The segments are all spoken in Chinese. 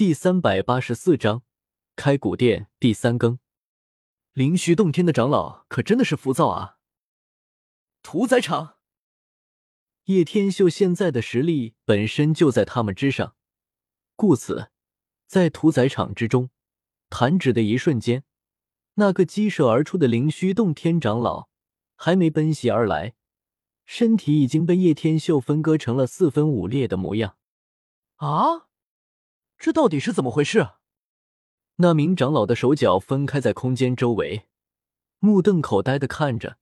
第三百八十四章开古殿第三更。灵虚洞天的长老可真的是浮躁啊！屠宰场，叶天秀现在的实力本身就在他们之上，故此在屠宰场之中，弹指的一瞬间，那个激射而出的灵虚洞天长老还没奔袭而来，身体已经被叶天秀分割成了四分五裂的模样。啊！这到底是怎么回事？那名长老的手脚分开在空间周围，目瞪口呆的看着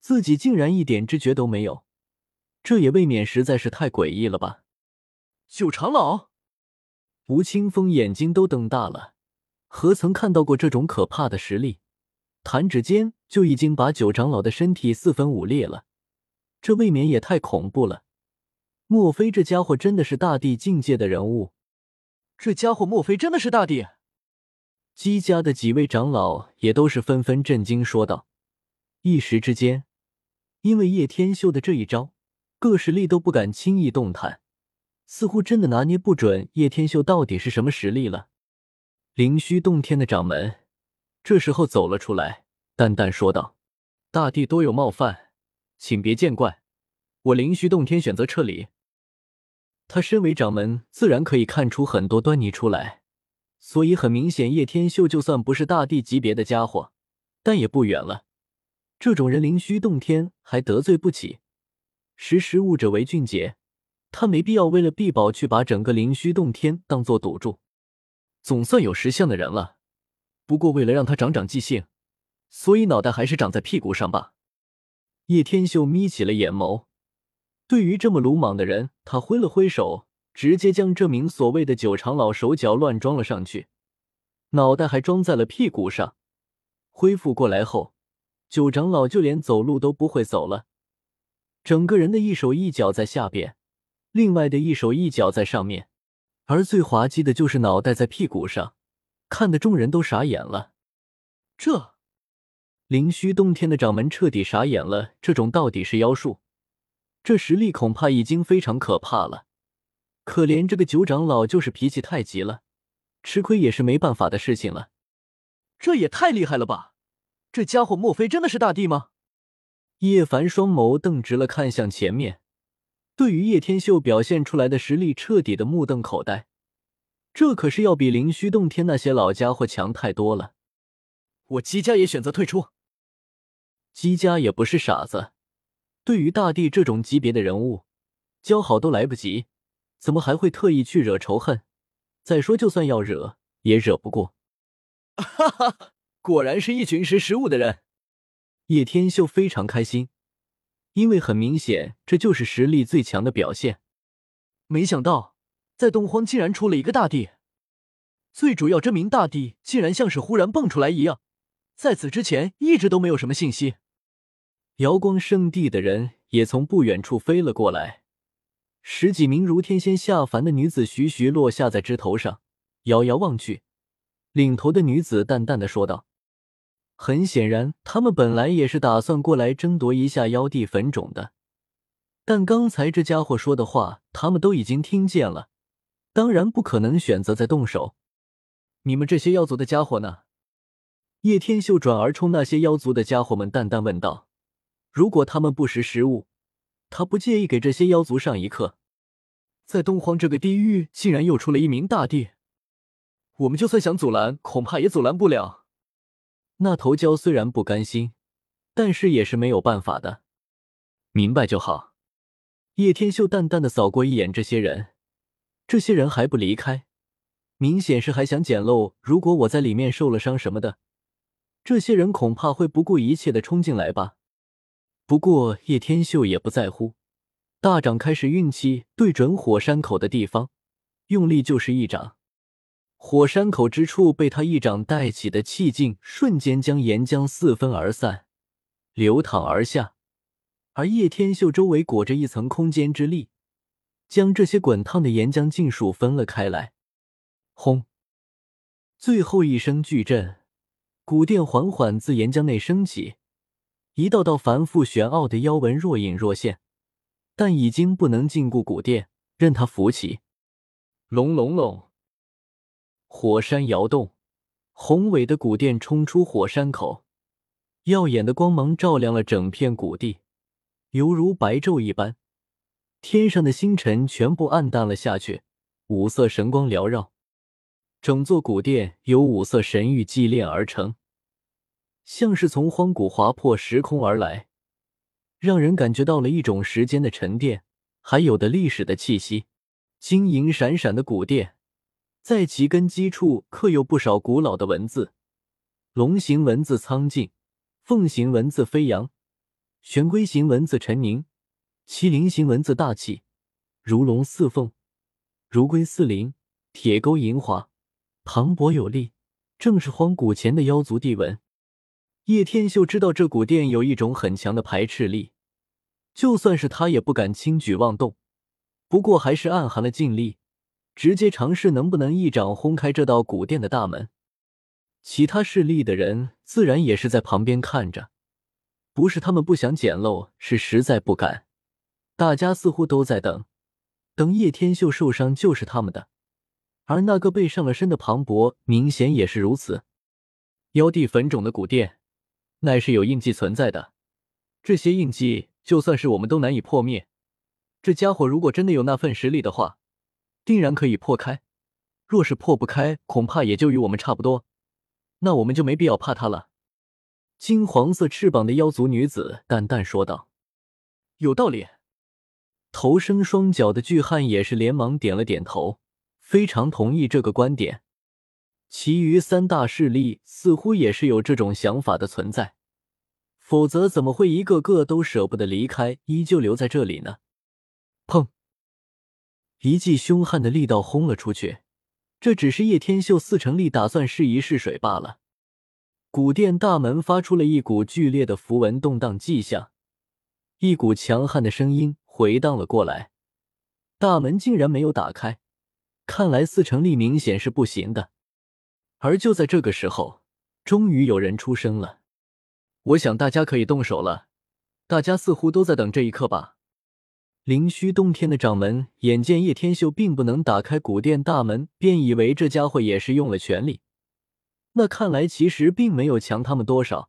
自己，竟然一点知觉都没有，这也未免实在是太诡异了吧！九长老，吴青峰眼睛都瞪大了，何曾看到过这种可怕的实力？弹指间就已经把九长老的身体四分五裂了，这未免也太恐怖了！莫非这家伙真的是大地境界的人物？这家伙莫非真的是大帝？姬家的几位长老也都是纷纷震惊说道。一时之间，因为叶天秀的这一招，各势力都不敢轻易动弹，似乎真的拿捏不准叶天秀到底是什么实力了。灵虚洞天的掌门这时候走了出来，淡淡说道：“大帝多有冒犯，请别见怪，我灵虚洞天选择撤离。”他身为掌门，自然可以看出很多端倪出来，所以很明显，叶天秀就算不是大帝级别的家伙，但也不远了。这种人灵虚洞天还得罪不起，识时务者为俊杰，他没必要为了必宝去把整个灵虚洞天当做赌注。总算有识相的人了，不过为了让他长长记性，所以脑袋还是长在屁股上吧。叶天秀眯起了眼眸。对于这么鲁莽的人，他挥了挥手，直接将这名所谓的九长老手脚乱装了上去，脑袋还装在了屁股上。恢复过来后，九长老就连走路都不会走了，整个人的一手一脚在下边，另外的一手一脚在上面，而最滑稽的就是脑袋在屁股上，看得众人都傻眼了。这灵虚洞天的掌门彻底傻眼了，这种到底是妖术？这实力恐怕已经非常可怕了，可怜这个九长老就是脾气太急了，吃亏也是没办法的事情了。这也太厉害了吧！这家伙莫非真的是大帝吗？叶凡双眸瞪直了，看向前面，对于叶天秀表现出来的实力彻底的目瞪口呆。这可是要比灵虚洞天那些老家伙强太多了。我姬家也选择退出。姬家也不是傻子。对于大帝这种级别的人物，交好都来不及，怎么还会特意去惹仇恨？再说，就算要惹，也惹不过。哈哈，果然是一群识时务的人。叶天秀非常开心，因为很明显，这就是实力最强的表现。没想到，在东荒竟然出了一个大帝，最主要，这名大帝竟然像是忽然蹦出来一样，在此之前一直都没有什么信息。瑶光圣地的人也从不远处飞了过来，十几名如天仙下凡的女子徐徐落下在枝头上，遥遥望去，领头的女子淡淡的说道：“很显然，他们本来也是打算过来争夺一下妖帝坟冢的，但刚才这家伙说的话，他们都已经听见了，当然不可能选择再动手。你们这些妖族的家伙呢？”叶天秀转而冲那些妖族的家伙们淡淡问道。如果他们不识时务，他不介意给这些妖族上一课。在东荒这个地狱，竟然又出了一名大帝，我们就算想阻拦，恐怕也阻拦不了。那头蛟虽然不甘心，但是也是没有办法的。明白就好。叶天秀淡淡的扫过一眼这些人，这些人还不离开，明显是还想捡漏。如果我在里面受了伤什么的，这些人恐怕会不顾一切的冲进来吧。不过叶天秀也不在乎，大掌开始运气，对准火山口的地方，用力就是一掌。火山口之处被他一掌带起的气劲，瞬间将岩浆四分而散，流淌而下。而叶天秀周围裹着一层空间之力，将这些滚烫的岩浆尽数分了开来。轰！最后一声巨震，古殿缓缓自岩浆内升起。一道道繁复玄奥的妖纹若隐若现，但已经不能禁锢古殿，任它浮起。隆隆隆！火山摇动，宏伟的古殿冲出火山口，耀眼的光芒照亮了整片古地，犹如白昼一般。天上的星辰全部暗淡了下去，五色神光缭绕。整座古殿由五色神玉祭炼而成，像是从荒古划破时空而来，让人感觉到了一种时间的沉淀，还有的历史的气息。晶莹闪闪的古殿，在其根基处刻有不少古老的文字：龙形文字苍劲，凤形文字飞扬，玄龟形文字沉凝，麒麟形文字大气，如龙似凤，如龟似麟，铁钩银华，磅礴有力，正是荒古前的妖族帝文。叶天秀知道这古殿有一种很强的排斥力，就算是他也不敢轻举妄动。不过还是暗含了尽力，直接尝试能不能一掌轰开这道古殿的大门。其他势力的人自然也是在旁边看着，不是他们不想捡漏，是实在不敢。大家似乎都在等，等叶天秀受伤就是他们的。而那个被上了身的庞博，明显也是如此。妖帝坟冢的古殿，乃是有印记存在的，这些印记就算是我们都难以破灭。这家伙如果真的有那份实力的话，定然可以破开。若是破不开，恐怕也就与我们差不多。那我们就没必要怕他了。金黄色翅膀的妖族女子淡淡说道：“有道理。”头生双脚的巨汉也是连忙点了点头，非常同意这个观点。其余三大势力似乎也是有这种想法的存在，否则怎么会一个个都舍不得离开，依旧留在这里呢？砰！一记凶悍的力道轰了出去，这只是叶天秀四成力打算试一试水罢了。古殿大门发出了一股剧烈的符文动荡迹象，一股强悍的声音回荡了过来。大门竟然没有打开，看来四成力明显是不行的。而就在这个时候，终于有人出声了：“我想大家可以动手了，大家似乎都在等这一刻吧。”灵虚洞天的掌门眼见叶天秀并不能打开古殿大门，便以为这家伙也是用了全力。那看来其实并没有强他们多少，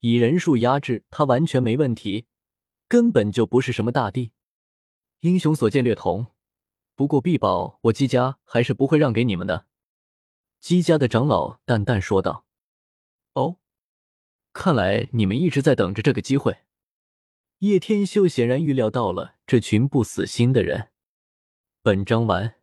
以人数压制他完全没问题，根本就不是什么大帝。英雄所见略同，不过碧宝我姬家还是不会让给你们的。姬家的长老淡淡说道：“哦，看来你们一直在等着这个机会。”叶天秀显然预料到了这群不死心的人。本章完。